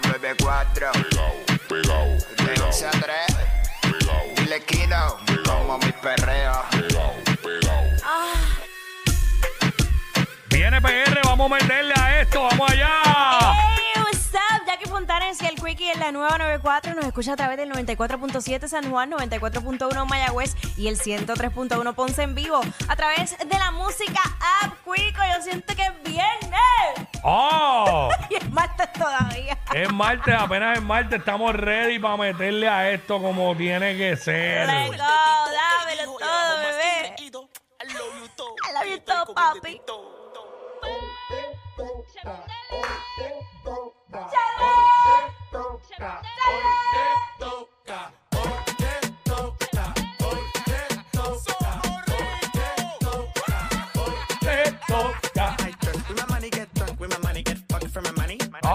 nueva 94. Pegao, pegao, De pegao, 11 a 3. pegao, Dile Kino, como mi perreo. Y el Quickie en la nueva 94 nos escucha a través del 94.7 San Juan, 94.1 Mayagüez y el 103.1 Ponce en vivo a través de la música App Quico. Yo siento que es viernes Oh, y es martes todavía. es martes, apenas es martes, estamos ready para meterle a esto como tiene que ser. Let's go, dámelo todo, bebé. I love you todo, papi.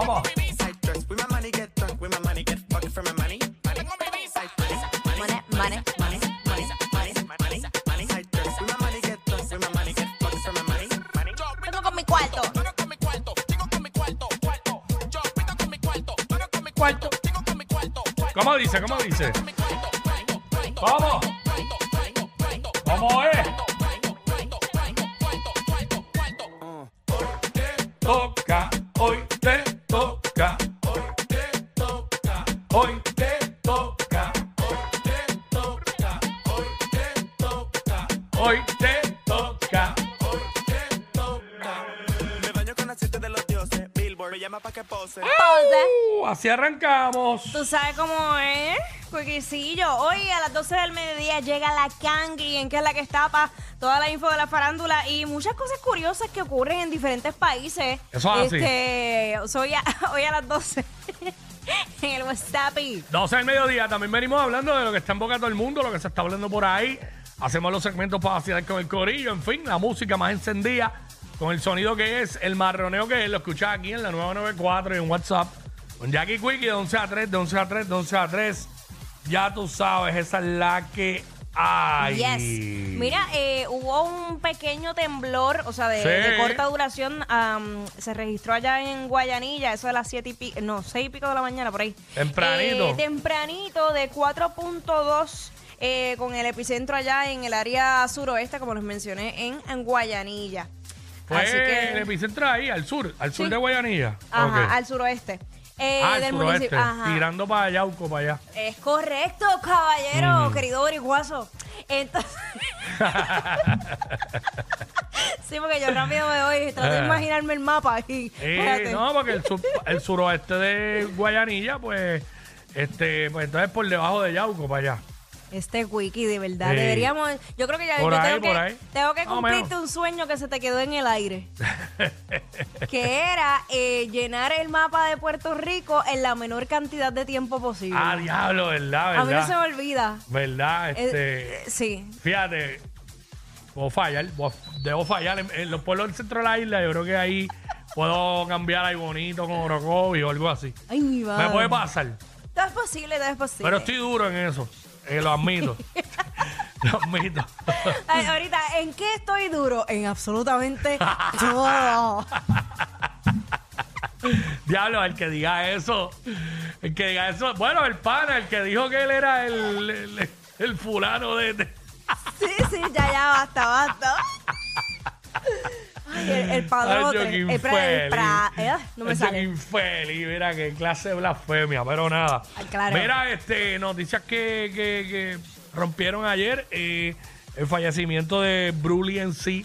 Money. Money. Vengo con mi cuarto. Cuarto. ¿Cómo dice? ¿Cómo dice? Vamos. Vamos, eh. Toca, hoy toca. Hoy te toca. Hoy te toca. Hoy te toca. Hoy te toca. Me baño con aceite de los dioses. Billboard me llama pa' que pose. Uh, así arrancamos. Tú sabes cómo es, Cuiquicillo. Hoy a las 12 del mediodía llega la Cangri, en que es la que estapa toda la info de la farándula y muchas cosas curiosas que ocurren en diferentes países. Eso es así. Este, soy a- hoy a las 12 en el WhatsApp. 12 del mediodía, también venimos hablando de lo que está en boca de todo el mundo, lo que se está hablando por ahí. Hacemos los segmentos para vacilar con el corillo, en fin, la música más encendida, con el sonido que es, el marroneo que es, lo escuchas aquí en la 994 y en WhatsApp. Con Jackie Quickie de 11 a 3, de 11 a 3, de 11 a 3. Ya tú sabes, esa es la que hay. Yes. Mira, eh, hubo un pequeño temblor, o sea, de, Sí. de corta duración. am, se registró allá en Guayanilla, eso de las 7 y pico, no, 6 y pico de la mañana, por ahí. Tempranito. Eh, tempranito, de 4.2, eh, con el epicentro allá en el área suroeste, como les mencioné, en, en Guayanilla. Fue Así el que, epicentro ahí, al sur, al sur Sí. de Guayanilla. ajá, Ok. al suroeste. Eh, Ah, del municipio. Ajá. tirando para Yauco, para allá. Es correcto, caballero, querido boriguazo. Entonces. sí, porque yo rápido me voy, trato de Ah. imaginarme el mapa y. Eh, no, porque el, sur- el suroeste de Guayanilla, pues, este, pues entonces por debajo de Yauco para allá. Este wiki, de verdad. Sí. Deberíamos. Yo creo que ya Por yo ahí, tengo, por que, ahí. tengo que cumplirte un sueño que se te quedó en el aire. que era eh, llenar el mapa de Puerto Rico en la menor cantidad de tiempo posible. Ah, diablo, ¿verdad? A mí no se me ¿Verdad? olvida. ¿Verdad? Eh, Este, eh, sí. fíjate, puedo fallar, puedo- debo fallar. En, en los pueblos del centro de la isla, yo creo que ahí puedo cambiar ahí bonito con Orocovi o algo así. Ay, mi madre. Me puede pasar. Todo es posible, todo es posible. Pero estoy duro en eso. Eh, lo admito. lo admito. Ay, ahorita, ¿en qué estoy duro? En absolutamente todo. Diablo, el que diga eso, el que diga eso, bueno, el pana, el que dijo que él era el, el, el fulano de, de- Sí, sí, ya, ya, basta, basta. El, el padrote. Ay, el, pra- el pra- infeliz. eh, no me Ay, yo, qué sale. infeliz, mira qué clase de blasfemia, pero nada. Ay, claro. Mira, este, noticias que, que- que rompieron ayer, eh, el fallecimiento de Bruli en sí,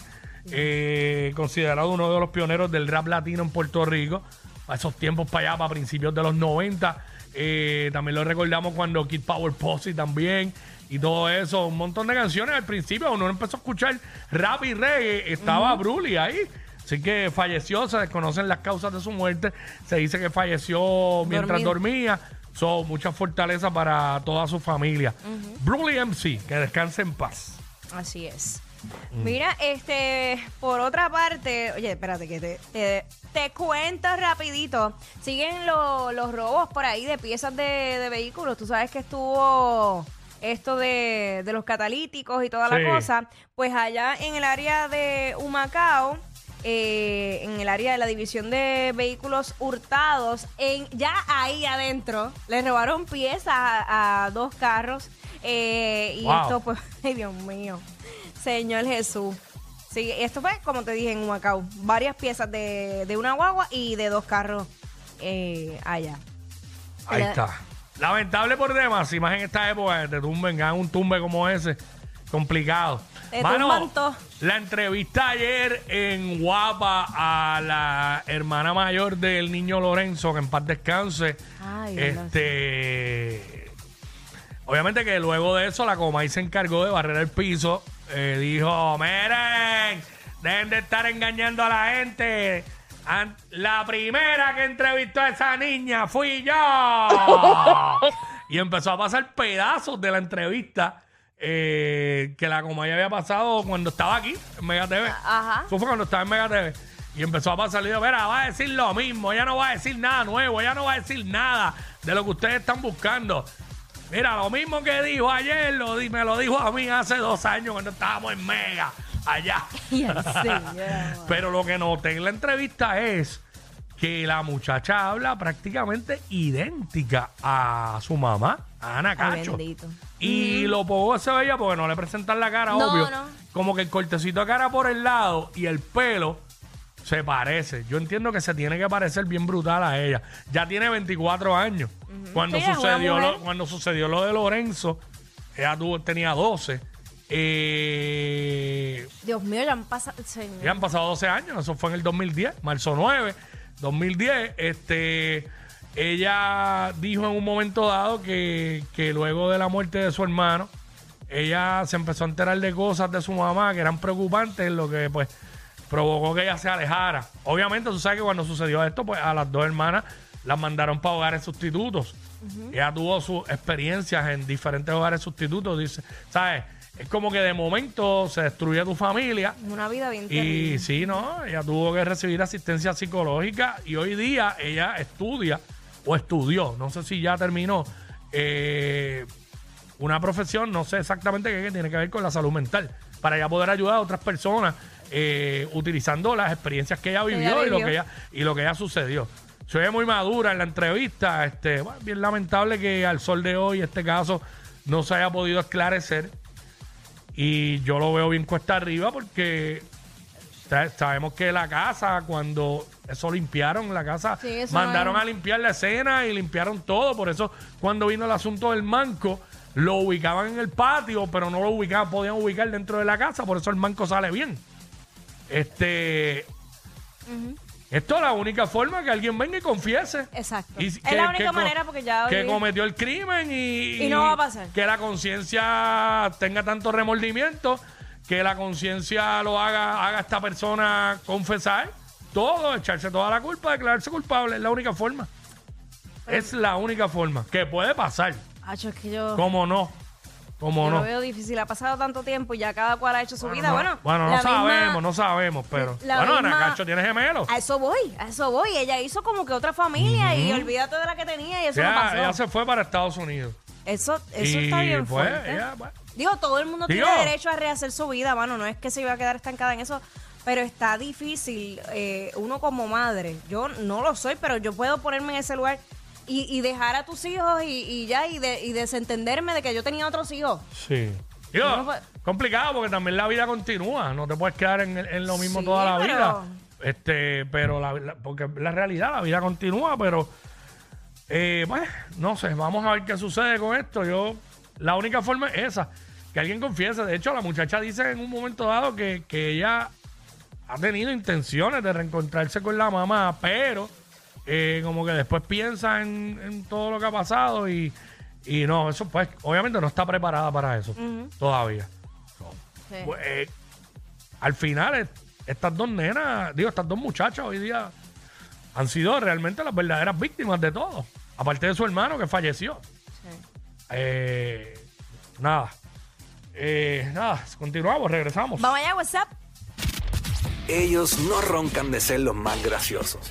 eh, considerado uno de los pioneros del rap latino en Puerto Rico, a esos tiempos para allá, para principios de los 90. Eh, también lo recordamos cuando Kid Power Posse también y todo eso, un montón de canciones al principio, uno empezó a escuchar rap y reggae, estaba Bruli ahí. Así que falleció, se desconocen las causas de su muerte, se dice que falleció mientras Dormido. dormía. Son mucha fortaleza para toda su familia. Bruli MC, que descanse en paz. Así es. Mm. Mira, este, por otra parte, oye, espérate que te, te, te cuento rapidito. Siguen lo- los robos por ahí de piezas de, de vehículos. Tú sabes que estuvo esto de, de los catalíticos y toda Sí. la cosa. Pues allá en el área de Humacao, eh, en el área de la división de vehículos hurtados. En, ya ahí adentro le robaron piezas a, a dos carros. eh, y Wow. esto, pues, ay Dios mío, Señor Jesús. Sí, esto fue, como te dije, en Humacao. Varias piezas de, de una guagua y de dos carros eh, allá. Ahí está. Lamentable por demás, y más en esta época que te tumben, hagan un tumbe como ese, complicado. Te Mano, tumban todo. la entrevista ayer en Guapa a la hermana mayor del niño Lorenzo, que en paz descanse. Ay, Dios este. Obviamente que luego de eso la Comay se encargó de barrer el piso. eh, dijo, miren, dejen de estar engañando a la gente. An- La primera que entrevistó a esa niña fui yo. y empezó a pasar pedazos de la entrevista eh, que la Comay había pasado cuando estaba aquí en Mega TV. Ajá. Eso fue cuando estaba en Mega TV. Y empezó a pasar y dijo, mira, va a decir lo mismo, ella no va a decir nada nuevo, ella no va a decir nada de lo que ustedes están buscando. Mira, lo mismo que dijo ayer, lo, di- me lo dijo a mí hace dos años cuando estábamos en Mega, allá. Pero lo que noté en la entrevista es que la muchacha habla prácticamente idéntica a su mamá, a Ana Cacho. bendito. Y lo poco se veía porque no le presentan la cara, No, obvio. no. Como que el cortecito de cara por el lado y el pelo se parece. Yo entiendo que se tiene que parecer bien brutal a ella. Ya tiene 24 años. Cuando, Sí, es una sucedió mujer. lo, cuando sucedió lo de Lorenzo, ella tuvo, tenía 12. Eh, Dios mío, ya han pasado. Señor. ya han pasado 12 años, eso fue en el 2010, marzo 9, 2010. Este, ella dijo en un momento dado que, que luego de la muerte de su hermano, ella se empezó a enterar de cosas de su mamá que eran preocupantes, lo que pues provocó que ella se alejara. Obviamente, tú sabes que cuando sucedió esto, pues a las dos hermanas las mandaron para hogares sustitutos. Ella tuvo sus experiencias en diferentes hogares sustitutos, dice, ¿sabes? Es como que de momento se destruye tu familia Una vida bien y terrible. sí, no, ella tuvo que recibir asistencia psicológica y hoy día ella estudia o estudió, no sé si ya terminó, eh, una profesión, no sé exactamente qué, que tiene que ver con la salud mental, para ella poder ayudar a otras personas eh, utilizando las experiencias que ella vivió, ella y lo vivió. que ella y lo que ella sucedió. Se ve muy madura en la entrevista, este, bueno, bien lamentable que al sol de hoy este caso no se haya podido esclarecer. Y yo lo veo bien cuesta arriba porque sa- sabemos que la casa, cuando eso limpiaron la casa, Sí, eso mandaron no a limpiar la escena y limpiaron todo. Por eso, cuando vino el asunto del manco, lo ubicaban en el patio, pero no lo ubicaban, podían ubicar dentro de la casa. Por eso el manco sale bien. Este. Esto es la única forma que alguien venga y confiese. Exacto. Y es que- la única manera porque ya. que hoy- cometió el crimen y, Y no va a pasar. que la conciencia tenga tanto remordimiento que la conciencia lo haga haga a esta persona confesar todo echarse toda la culpa declararse culpable es la única forma es la única forma que puede pasar Acho, es que yo. cómo no cómo no lo veo difícil. Ha pasado tanto tiempo y ya cada cual ha hecho su vida. no, Bueno, bueno, no la misma- sabemos no sabemos pero la bueno misma- Ana Cacho tiene gemelos A eso voy, a eso voy. Ella hizo como que otra familia y olvídate de la que tenía y eso no ella, pasó. ella se fue para Estados Unidos Eso, eso y está bien pues fuerte. ella, Digo, todo el mundo Digo. tiene derecho a rehacer su vida, mano. No es que se iba a quedar estancada en eso, pero está difícil. eh, uno como madre, yo no lo soy, pero yo puedo ponerme en ese lugar y, y dejar a tus hijos y, y ya, y, de- y desentenderme de que yo tenía otros hijos. Sí. Digo, No complicado porque también la vida continúa. No te puedes quedar en, en lo mismo Sí, toda la pero- vida. Este, pero la, la- porque la realidad, la vida continúa, pero eh, pues, no sé, vamos a ver qué sucede con esto. Yo, la única forma es esa, que alguien confiese. De hecho, la muchacha dice en un momento dado que, que ella ha tenido intenciones de reencontrarse con la mamá, pero eh, como que después piensa en, en todo lo que ha pasado y, y no, eso pues obviamente no está preparada para eso todavía. Sí. Pues, eh, al final, estas dos nenas, digo, estas dos muchachas hoy día han sido realmente las verdaderas víctimas de todo. Aparte de su hermano que falleció. Sí. Eh, nada. Eh, nada, continuamos, regresamos. Vamos allá, WhatsApp. Ellos no roncan de ser los más graciosos,